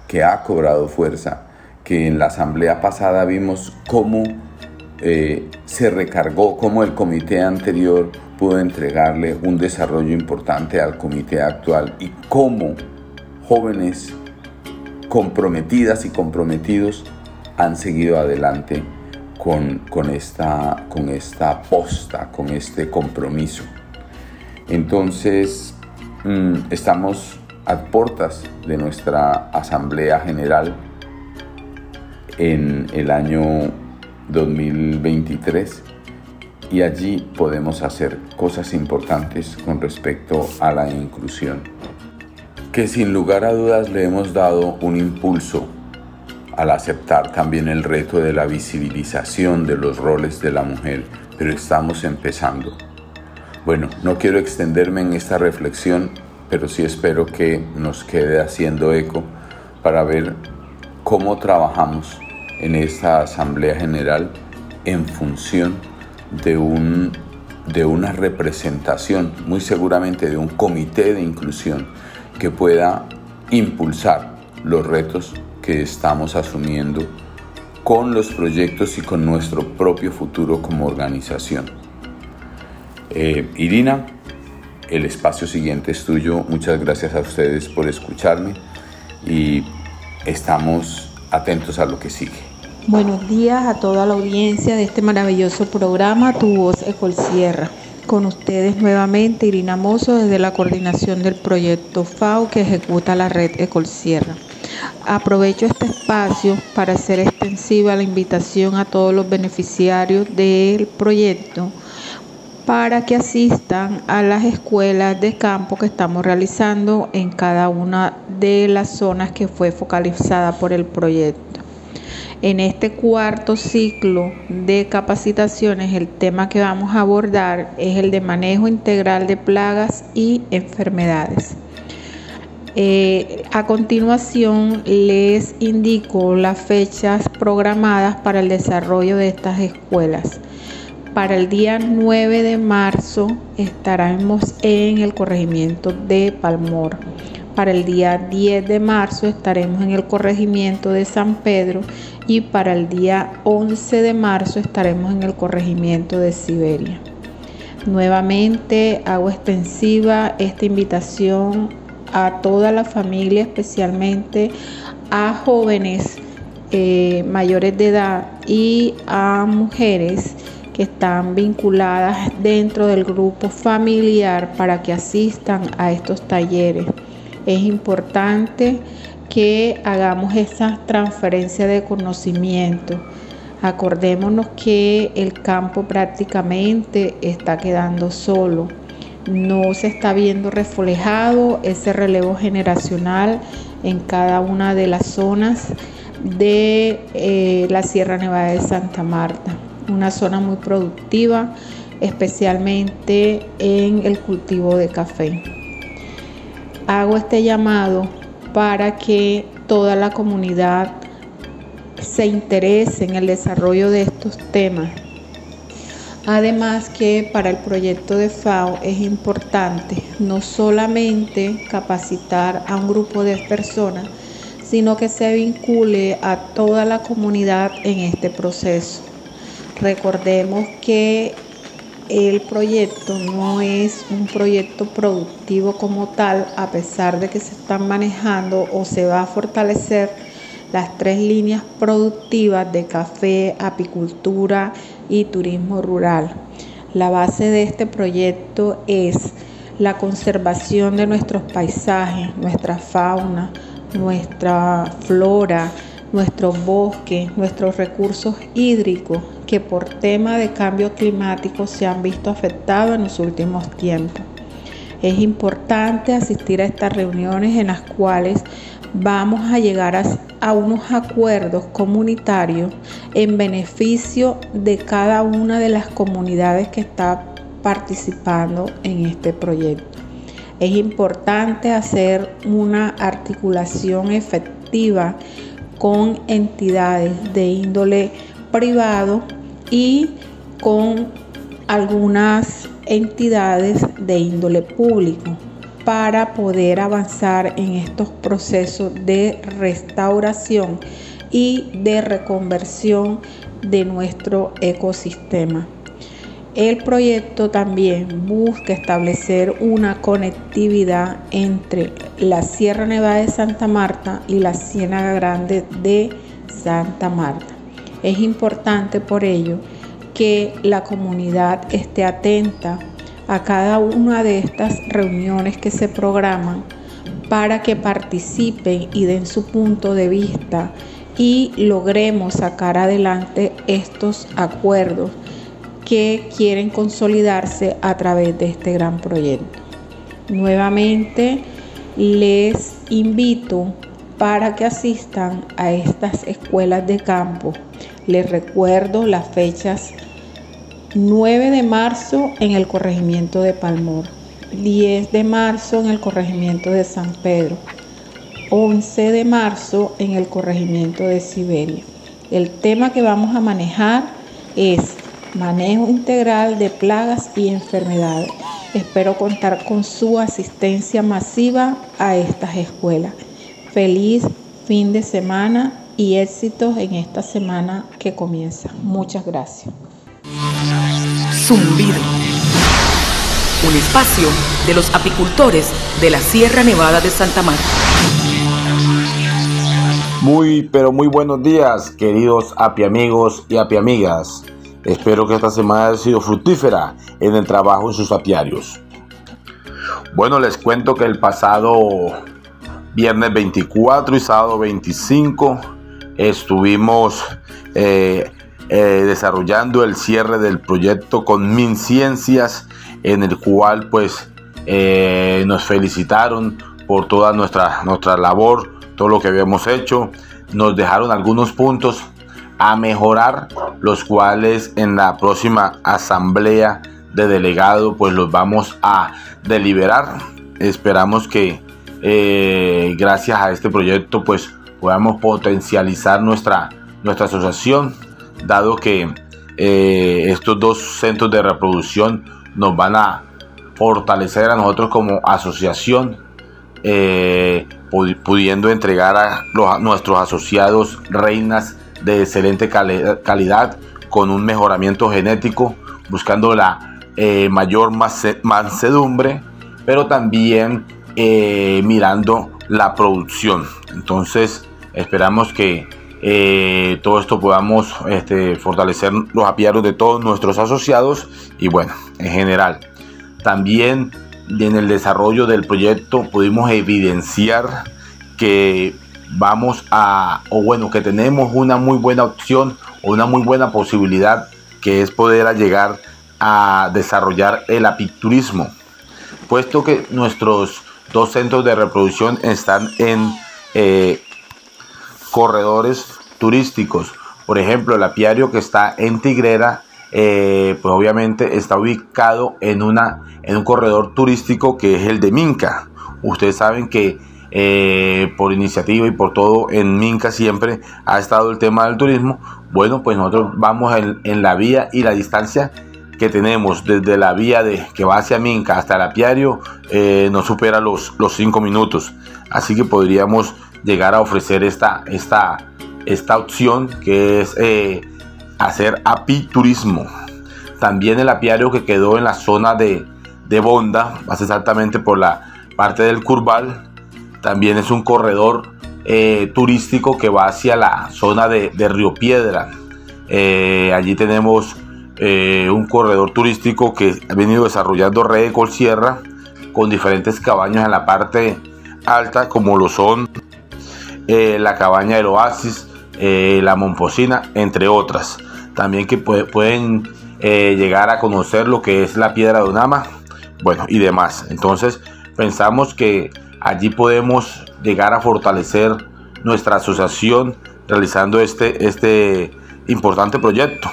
que ha cobrado fuerza, que en la asamblea pasada vimos cómo eh, se recargó, cómo el comité anterior pudo entregarle un desarrollo importante al comité actual y cómo jóvenes comprometidas y comprometidos han seguido adelante con, esta, con esta posta, con este compromiso. Entonces, mm, estamos a puertas de nuestra Asamblea General en el año 2023 y allí podemos hacer cosas importantes con respecto a la inclusión. Que sin lugar a dudas le hemos dado un impulso al aceptar también el reto de la visibilización de los roles de la mujer, pero estamos empezando. Bueno, no quiero extenderme en esta reflexión, pero sí espero que nos quede haciendo eco para ver cómo trabajamos en esta Asamblea General en función de, un, de una representación, muy seguramente de un comité de inclusión que pueda impulsar los retos que estamos asumiendo con los proyectos y con nuestro propio futuro como organización. Eh, Irina, el espacio siguiente es tuyo. Muchas gracias a ustedes por escucharme y estamos atentos a lo que sigue. Buenos días a toda la audiencia de este maravilloso programa Tu Voz Ecol Sierra. Con ustedes nuevamente Irina Mozo desde la coordinación del proyecto FAO que ejecuta la red Ecolsierra. Aprovecho este espacio para hacer extensiva la invitación a todos los beneficiarios del proyecto para que asistan a las escuelas de campo que estamos realizando en cada una de las zonas que fue focalizada por el proyecto. En este cuarto ciclo de capacitaciones, el tema que vamos a abordar es el de manejo integral de plagas y enfermedades. Eh, a continuación les indico las fechas programadas para el desarrollo de estas escuelas. Para el día 9 de marzo estaremos en el corregimiento de Palmor. Para el día 10 de marzo estaremos en el corregimiento de San Pedro y para el día 11 de marzo estaremos en el corregimiento de Siberia. Nuevamente hago extensiva esta invitación a toda la familia, especialmente a jóvenes eh, mayores de edad y a mujeres están vinculadas dentro del grupo familiar para que asistan a estos talleres. Es importante que hagamos esa transferencia de conocimiento. Acordémonos que el campo prácticamente está quedando solo. No se está viendo reflejado ese relevo generacional en cada una de las zonas de eh, la Sierra Nevada de Santa Marta. Una zona muy productiva, especialmente en el cultivo de café. Hago este llamado para que toda la comunidad se interese en el desarrollo de estos temas. Además que para el proyecto de FAO es importante no solamente capacitar a un grupo de personas, sino que se vincule a toda la comunidad en este proceso. Recordemos que el proyecto no es un proyecto productivo como tal, a pesar de que se están manejando o se va a fortalecer las tres líneas productivas de café, apicultura y turismo rural. La base de este proyecto es la conservación de nuestros paisajes, nuestra fauna, nuestra flora, nuestros bosques, nuestros recursos hídricos que por tema de cambio climático se han visto afectados en los últimos tiempos. Es importante asistir a estas reuniones en las cuales vamos a llegar a, unos acuerdos comunitarios en beneficio de cada una de las comunidades que está participando en este proyecto. Es importante hacer una articulación efectiva con entidades de índole privado y con algunas entidades de índole público para poder avanzar en estos procesos de restauración y de reconversión de nuestro ecosistema. El proyecto también busca establecer una conectividad entre la Sierra Nevada de Santa Marta y la Ciénaga Grande de Santa Marta. Es importante por ello que la comunidad esté atenta a cada una de estas reuniones que se programan para que participen y den su punto de vista y logremos sacar adelante estos acuerdos que quieren consolidarse a través de este gran proyecto. Nuevamente les invito para que asistan a estas escuelas de campo. Les recuerdo las fechas 9 de marzo en el corregimiento de Palmor, 10 de marzo en el corregimiento de San Pedro, 11 de marzo en el corregimiento de Siberia. El tema que vamos a manejar es manejo integral de plagas y enfermedades. Espero contar con su asistencia masiva a estas escuelas. Feliz fin de semana y éxitos en esta semana que comienza. Muchas gracias. Zumbido. Un espacio de los apicultores de la Sierra Nevada de Santa Marta. Muy, pero muy buenos días, queridos apiamigos y apiamigas. Espero que esta semana haya sido fructífera en el trabajo en sus apiarios. Bueno, les cuento que el pasado viernes 24 y sábado 25 estuvimos eh, eh, desarrollando el cierre del proyecto con MinCiencias, en el cual pues eh, nos felicitaron por toda nuestra, nuestra labor, todo lo que habíamos hecho. Nos dejaron algunos puntos a mejorar, los cuales en la próxima asamblea de delegado pues los vamos a deliberar. Esperamos que eh, gracias a este proyecto pues podamos potencializar nuestra, nuestra asociación, dado que eh, estos dos centros de reproducción nos van a fortalecer a nosotros como asociación, eh, pudiendo entregar a, a nuestros asociados reinas de excelente calidad con un mejoramiento genético, buscando la eh, mayor mansedumbre, pero también eh, mirando la producción. Entonces esperamos que eh, todo esto podamos este, fortalecer los apiarios de todos nuestros asociados y bueno, en general. También en el desarrollo del proyecto pudimos evidenciar que vamos a, o bueno, que tenemos una muy buena opción o una muy buena posibilidad que es poder llegar a desarrollar el apiturismo, puesto que nuestros dos centros de reproducción están en eh, corredores turísticos. Por ejemplo, el apiario que está en Tigrera, eh, pues obviamente está ubicado en, una, en un corredor turístico que es el de Minca. Ustedes saben que eh, por iniciativa y por todo en Minca siempre ha estado el tema del turismo. Bueno, pues nosotros vamos en, la vía y la distancia que tenemos desde la vía de que va hacia Minca hasta el apiario eh, no supera los 5 minutos. Así que podríamos llegar a ofrecer esta, esta, esta opción que es eh, hacer apiturismo. También el apiario que quedó en la zona de, de Bonda, más exactamente por la parte del Curval, también es un corredor eh, turístico que va hacia la zona de, Río Piedra. Eh, allí tenemos eh, un corredor turístico que ha venido desarrollando Red Sierra con diferentes cabañas en la parte alta como lo son la cabaña del Oasis, la Momposina, entre otras. También que pueden llegar a conocer lo que es la Piedra de Unama bueno, y demás. Entonces, pensamos que allí podemos llegar a fortalecer nuestra asociación realizando este, este importante proyecto.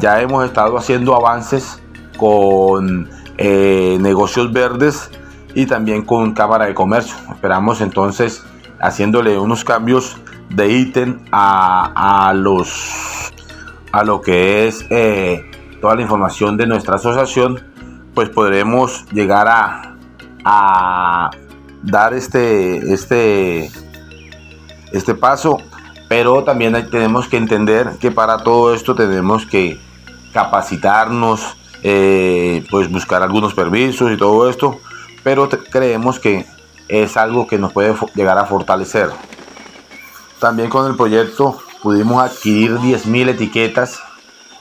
Ya hemos estado haciendo avances con eh, negocios verdes y también con Cámara de Comercio. Esperamos entonces haciéndole unos cambios de ítem a, los a lo que es eh, toda la información de nuestra asociación pues podremos llegar a, a dar este este este paso pero también tenemos que entender que para todo esto tenemos que capacitarnos eh, pues buscar algunos permisos y todo esto pero creemos que es algo que nos puede llegar a fortalecer también con el proyecto pudimos adquirir 10.000 etiquetas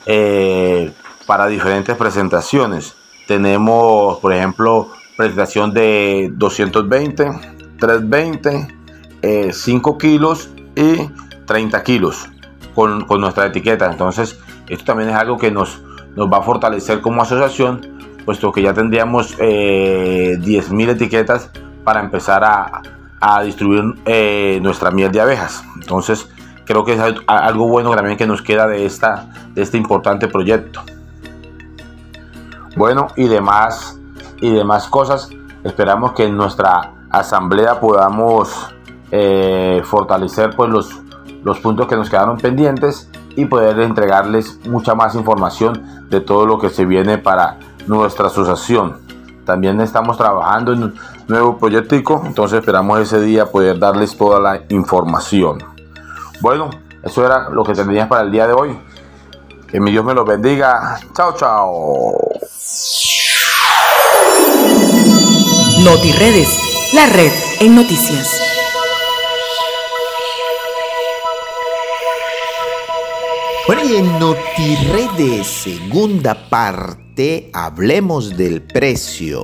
eh, para diferentes presentaciones. Tenemos, por ejemplo, presentación de 220, 320, 5 kilos y 30 kilos con, nuestra etiqueta. Entonces, esto también es algo que nos, nos va a fortalecer como asociación, puesto que ya tendríamos eh, 10.000 etiquetas para empezar a, a distribuir eh, nuestra miel de abejas. Entonces, creo que es algo bueno también que nos queda de, esta, de este importante proyecto. Bueno, y demás, y demás cosas, esperamos que en nuestra asamblea podamos eh, fortalecer pues, los, los puntos que nos quedaron pendientes y poder entregarles mucha más información de todo lo que se viene para nuestra asociación. También estamos trabajando en un nuevo proyectico, entonces esperamos ese día poder darles toda la información. Bueno, eso era lo que tenías para el día de hoy. Que mi Dios me los bendiga. Chao, chao. NotiRedes, la red en noticias. Bueno, y en NotiRedes, segunda parte, hablemos del precio.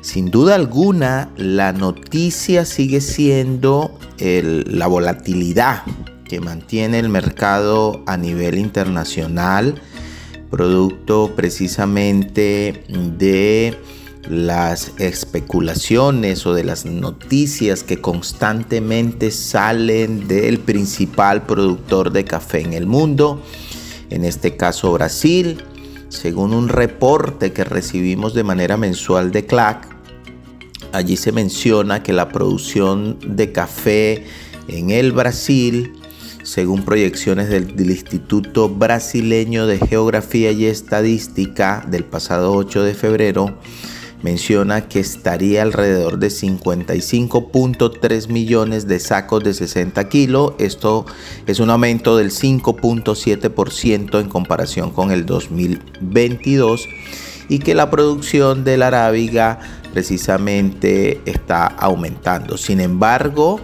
Sin duda alguna, la noticia sigue siendo la volatilidad que mantiene el mercado a nivel internacional, producto precisamente de las especulaciones o de las noticias que constantemente salen del principal productor de café en el mundo, en este caso Brasil. Según un reporte que recibimos de manera mensual de CLAC, allí se menciona que la producción de café en el Brasil, según proyecciones del, Instituto Brasileño de Geografía y Estadística del pasado 8 de febrero, menciona que estaría alrededor de 55.3 millones de sacos de 60 kilos. Esto es un aumento del 5.7% en comparación con el 2022 y que la producción de la arábiga precisamente está aumentando. Sin embargo,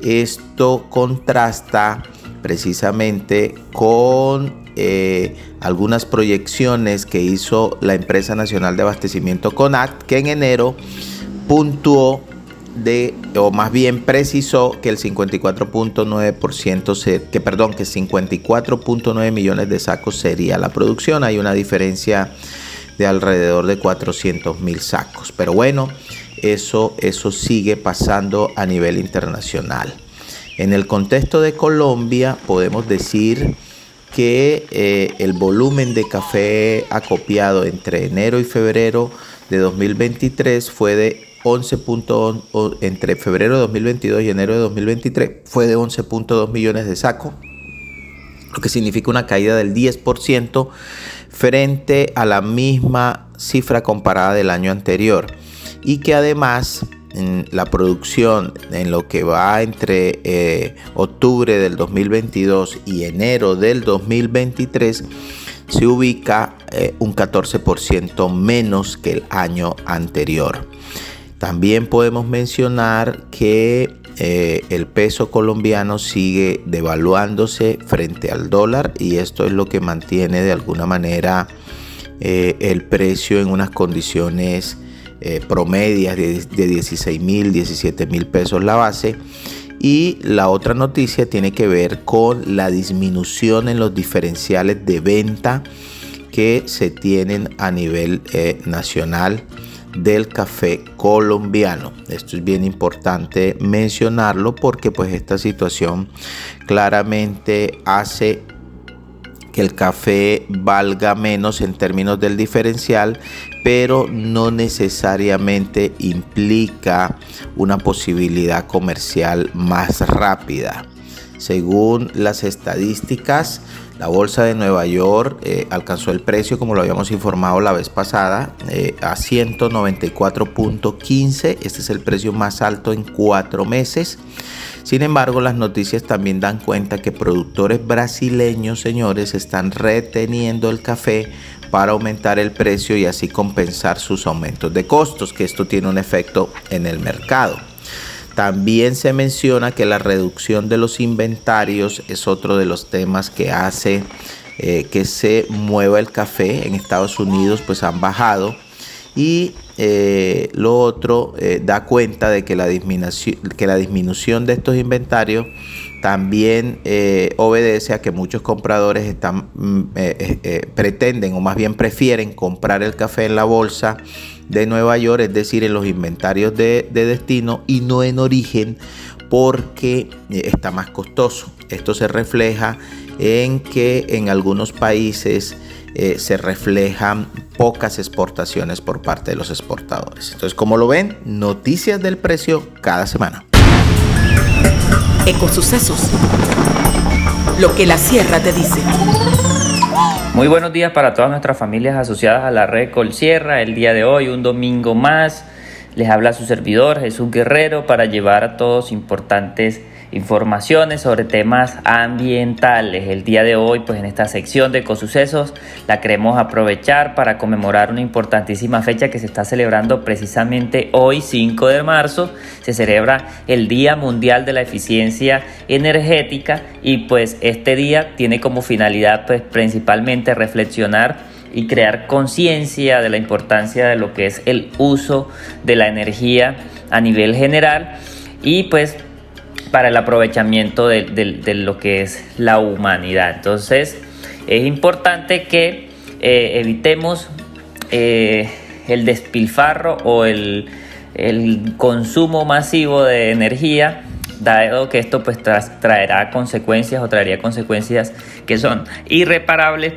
esto contrasta precisamente con eh, algunas proyecciones que hizo la empresa nacional de abastecimiento CONAC, que en enero puntuó de, o más bien precisó que el 54.9%, que perdón, que 54.9 millones de sacos sería la producción. Hay una diferencia de alrededor de 400 mil sacos. Pero bueno, eso, eso sigue pasando a nivel internacional. En el contexto de Colombia podemos decir que eh, el volumen de café acopiado entre enero y febrero de 2023 fue de 11. entre febrero de 2022 y enero de 2023 fue de 11.2 millones de sacos, lo que significa una caída del 10% frente a la misma cifra comparada del año anterior y que además la producción en lo que va entre eh, octubre del 2022 y enero del 2023 se ubica eh, un 14% menos que el año anterior. También podemos mencionar que eh, el peso colombiano sigue devaluándose frente al dólar y esto es lo que mantiene de alguna manera el precio en unas condiciones eh, promedias de, 16 mil, 17 mil pesos la base. Y la otra noticia tiene que ver con la disminución en los diferenciales de venta que se tienen a nivel eh, nacional del café colombiano. Esto es bien importante mencionarlo porque pues esta situación claramente hace que el café valga menos en términos del diferencial, pero no necesariamente implica una posibilidad comercial más rápida. Según las estadísticas, la bolsa de Nueva York eh, alcanzó el precio, como lo habíamos informado la vez pasada, eh, a 194.15. Este es el precio más alto en cuatro meses. Sin embargo, las noticias también dan cuenta que productores brasileños, señores, están reteniendo el café para aumentar el precio y así compensar sus aumentos de costos, que esto tiene un efecto en el mercado. También se menciona que la reducción de los inventarios es otro de los temas que hace eh, que se mueva el café. En Estados Unidos pues han bajado y eh, lo otro eh, da cuenta de que la, disminución, que la disminución de estos inventarios también obedece a que muchos compradores están, mm, pretenden o más bien prefieren comprar el café en la bolsa de Nueva York, es decir, en los inventarios de, destino y no en origen porque eh, está más costoso. Esto se refleja en que en algunos países eh, se reflejan pocas exportaciones por parte de los exportadores. Entonces, como lo ven, noticias del precio cada semana. Ecosucesos. Lo que la sierra te dice. Muy buenos días para todas nuestras familias asociadas a la red Colsierra. El día de hoy, un domingo más, les habla su servidor Jesús Guerrero para llevar a todos importantes informaciones sobre temas ambientales. El día de hoy, pues en esta sección de ecosucesos, la queremos aprovechar para conmemorar una importantísima fecha que se está celebrando precisamente hoy, 5 de marzo. Se celebra el Día Mundial de la Eficiencia Energética y pues este día tiene como finalidad pues principalmente reflexionar y crear conciencia de la importancia de lo que es el uso de la energía a nivel general y pues para el aprovechamiento de, lo que es la humanidad. Entonces, es importante que eh, evitemos eh, el despilfarro o el, consumo masivo de energía dado que esto pues traerá consecuencias o traería consecuencias que son irreparables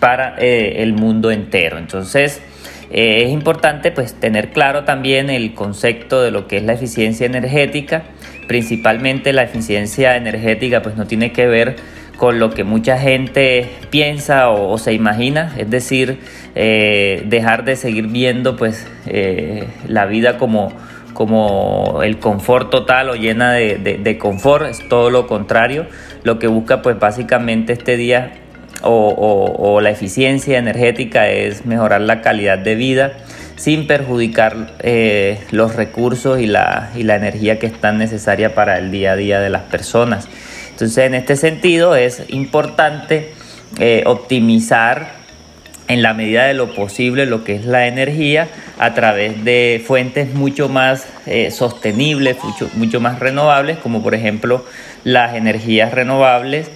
para eh, el mundo entero. Entonces, es importante pues tener claro también el concepto de lo que es la eficiencia energética. Principalmente la eficiencia energética pues no tiene que ver con lo que mucha gente piensa o, se imagina, es decir, eh, dejar de seguir viendo pues eh, la vida como, como el confort total o llena de, confort, es todo lo contrario, lo que busca pues básicamente este día o la eficiencia energética es mejorar la calidad de vida, sin perjudicar eh, los recursos y la, y la energía que están necesarias para el día a día de las personas. Entonces, en este sentido, es importante eh, optimizar en la medida de lo posible lo que es la energía a través de fuentes mucho más eh, sostenibles, mucho, mucho, más renovables, como por ejemplo las energías renovables,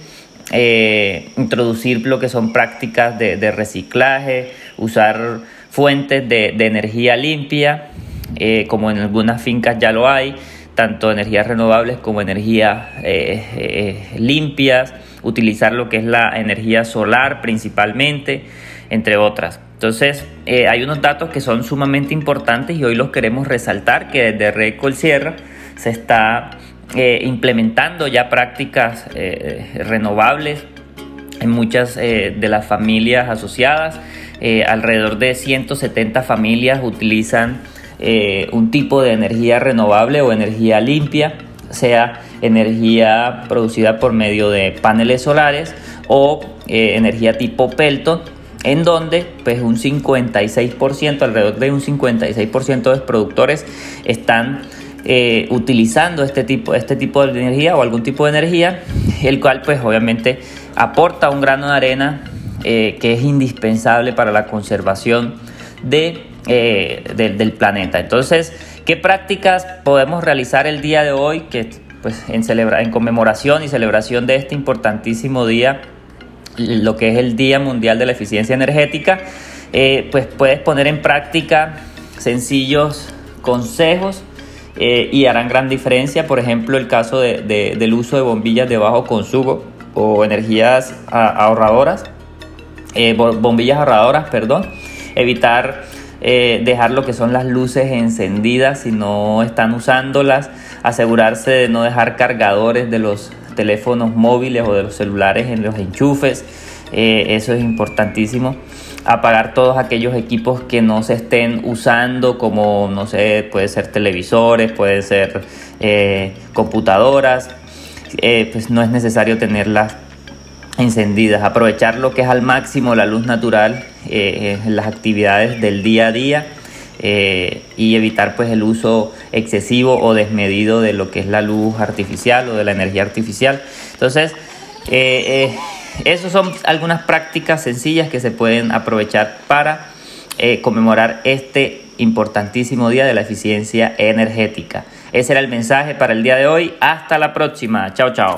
introducir lo que son prácticas de, reciclaje, usar fuentes de, energía limpia, eh, como en algunas fincas ya lo hay, tanto energías renovables como energías eh, eh, limpias, utilizar lo que es la energía solar principalmente, entre otras. Entonces, hay unos datos que son sumamente importantes y hoy los queremos resaltar, que desde Red Sierra se está implementando ya prácticas renovables en muchas de las familias asociadas. Eh, alrededor de 170 familias utilizan eh, un tipo de energía renovable o energía limpia, sea energía producida por medio de paneles solares o eh, energía tipo Pelton, en donde pues un 56%, alrededor de un 56% de los productores están utilizando este tipo, este tipo de energía o algún tipo de energía, el cual pues obviamente aporta un grano de arena eh, que es indispensable para la conservación de, eh, del planeta. Entonces, ¿qué prácticas podemos realizar el día de hoy que, pues, en, celebra en conmemoración y celebración de este importantísimo día, lo que es el Día Mundial de la Eficiencia Energética? Eh, pues puedes poner en práctica sencillos consejos eh, y harán gran diferencia. Por ejemplo, el caso del uso de bombillas de bajo consumo o energías ahorradoras, eh, bombillas ahorradoras, perdón, evitar eh, dejar lo que son las luces encendidas si no están usándolas, asegurarse de no dejar cargadores de los teléfonos móviles o de los celulares en los enchufes, eso es importantísimo apagar todos aquellos equipos que no se estén usando, como no sé, puede ser televisores, puede ser eh, computadoras, eh, pues no es necesario tenerlas encendidas, aprovechar lo que es al máximo la luz natural eh, en las actividades del día a día y evitar pues el uso excesivo o desmedido de lo que es la luz artificial o de la energía artificial. Entonces, esas son algunas prácticas sencillas que se pueden aprovechar para eh, conmemorar este importantísimo día de la eficiencia energética. Ese era el mensaje para el día de hoy. Hasta la próxima. Chao, chao.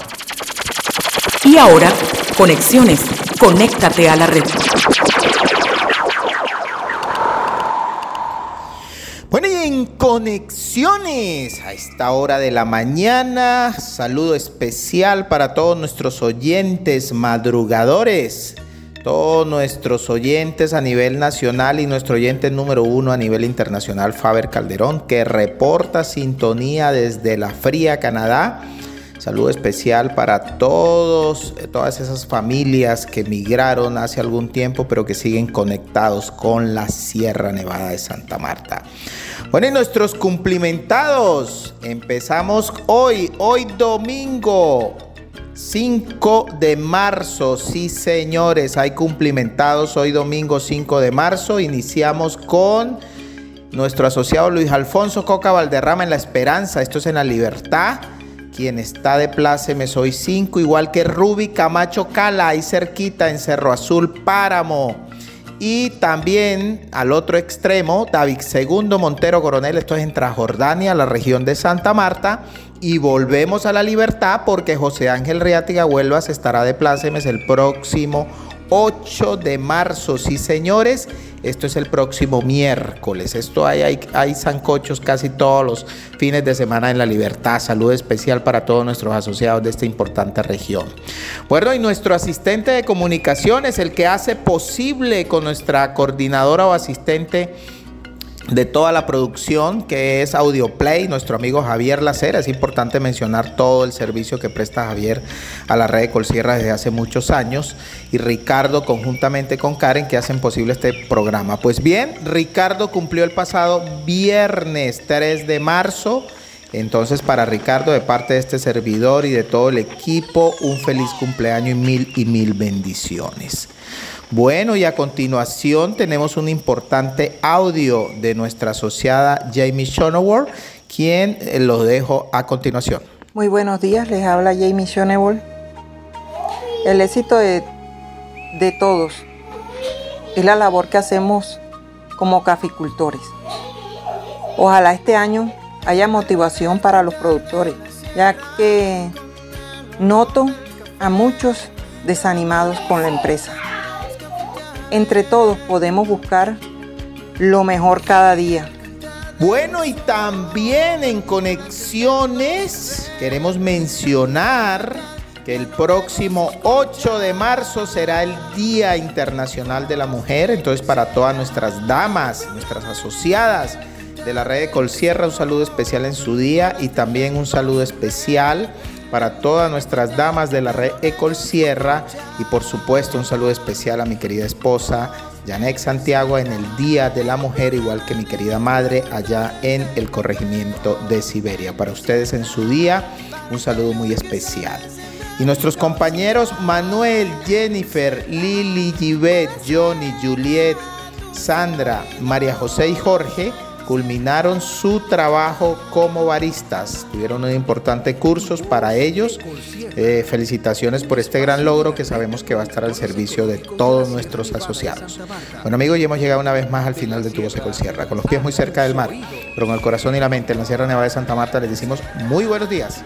Y ahora, conexiones. Conéctate a la red. Conexiones a esta hora de la mañana, saludo especial para todos nuestros oyentes madrugadores, todos nuestros oyentes a nivel nacional y nuestro oyente número uno a nivel internacional, Faber Calderón, que reporta sintonía desde la fría Canadá. Saludo especial para todos, todas esas familias que emigraron hace algún tiempo, pero que siguen conectados con la Sierra Nevada de Santa Marta. Bueno, y nuestros cumplimentados. Empezamos hoy, hoy domingo 5 de marzo. Sí, señores, hay cumplimentados hoy domingo 5 de marzo. Iniciamos con nuestro asociado Luis Alfonso Coca Valderrama en La Esperanza. Esto es en La Libertad. Quien está de pláceme soy 5, igual que Ruby Camacho Cala, ahí cerquita en Cerro Azul, Páramo. Y también al otro extremo, David Segundo Montero Coronel, esto es en Transjordania, la región de Santa Marta. Y volvemos a la libertad porque José Ángel Riátiga Huelvas estará de plácemes el próximo 8 de marzo. Sí, señores, esto es el próximo miércoles. Esto hay, hay, hay zancochos casi todos los fines de semana en la libertad. Salud especial para todos nuestros asociados de esta importante región. Bueno, y nuestro asistente de comunicaciones, el que hace posible con nuestra coordinadora o asistente de toda la producción que es Audioplay, nuestro amigo Javier Lacera. Es importante mencionar todo el servicio que presta Javier a la red de Colsierra desde hace muchos años y Ricardo conjuntamente con Karen que hacen posible este programa. Pues bien, Ricardo cumplió el pasado viernes 3 de marzo. Entonces para Ricardo de parte de este servidor y de todo el equipo, un feliz cumpleaños y mil y mil bendiciones. Bueno, y a continuación tenemos un importante audio de nuestra asociada Jamie Shonoward, quien eh, lo dejo a continuación. Muy buenos días, les habla Jamie Shonoward. El éxito de, de todos es la labor que hacemos como caficultores. Ojalá este año haya motivación para los productores, ya que noto a muchos desanimados con la empresa entre todos podemos buscar lo mejor cada día. Bueno, y también en conexiones queremos mencionar que el próximo 8 de marzo será el Día Internacional de la Mujer. Entonces, para todas nuestras damas, nuestras asociadas de la red de Colsierra, un saludo especial en su día y también un saludo especial para todas nuestras damas de la red Ecol Sierra y por supuesto un saludo especial a mi querida esposa Janek Santiago en el Día de la Mujer, igual que mi querida madre allá en el corregimiento de Siberia. Para ustedes en su día, un saludo muy especial. Y nuestros compañeros Manuel, Jennifer, Lili, Givet, Johnny, Juliet, Sandra, María José y Jorge culminaron su trabajo como baristas. Tuvieron unos importantes cursos para ellos. Eh, felicitaciones por este gran logro que sabemos que va a estar al servicio de todos nuestros asociados. Bueno amigos, ya hemos llegado una vez más al final de Tu Voz Sierra, con los pies muy cerca del mar, pero con el corazón y la mente en la Sierra Nevada de Santa Marta les decimos muy buenos días.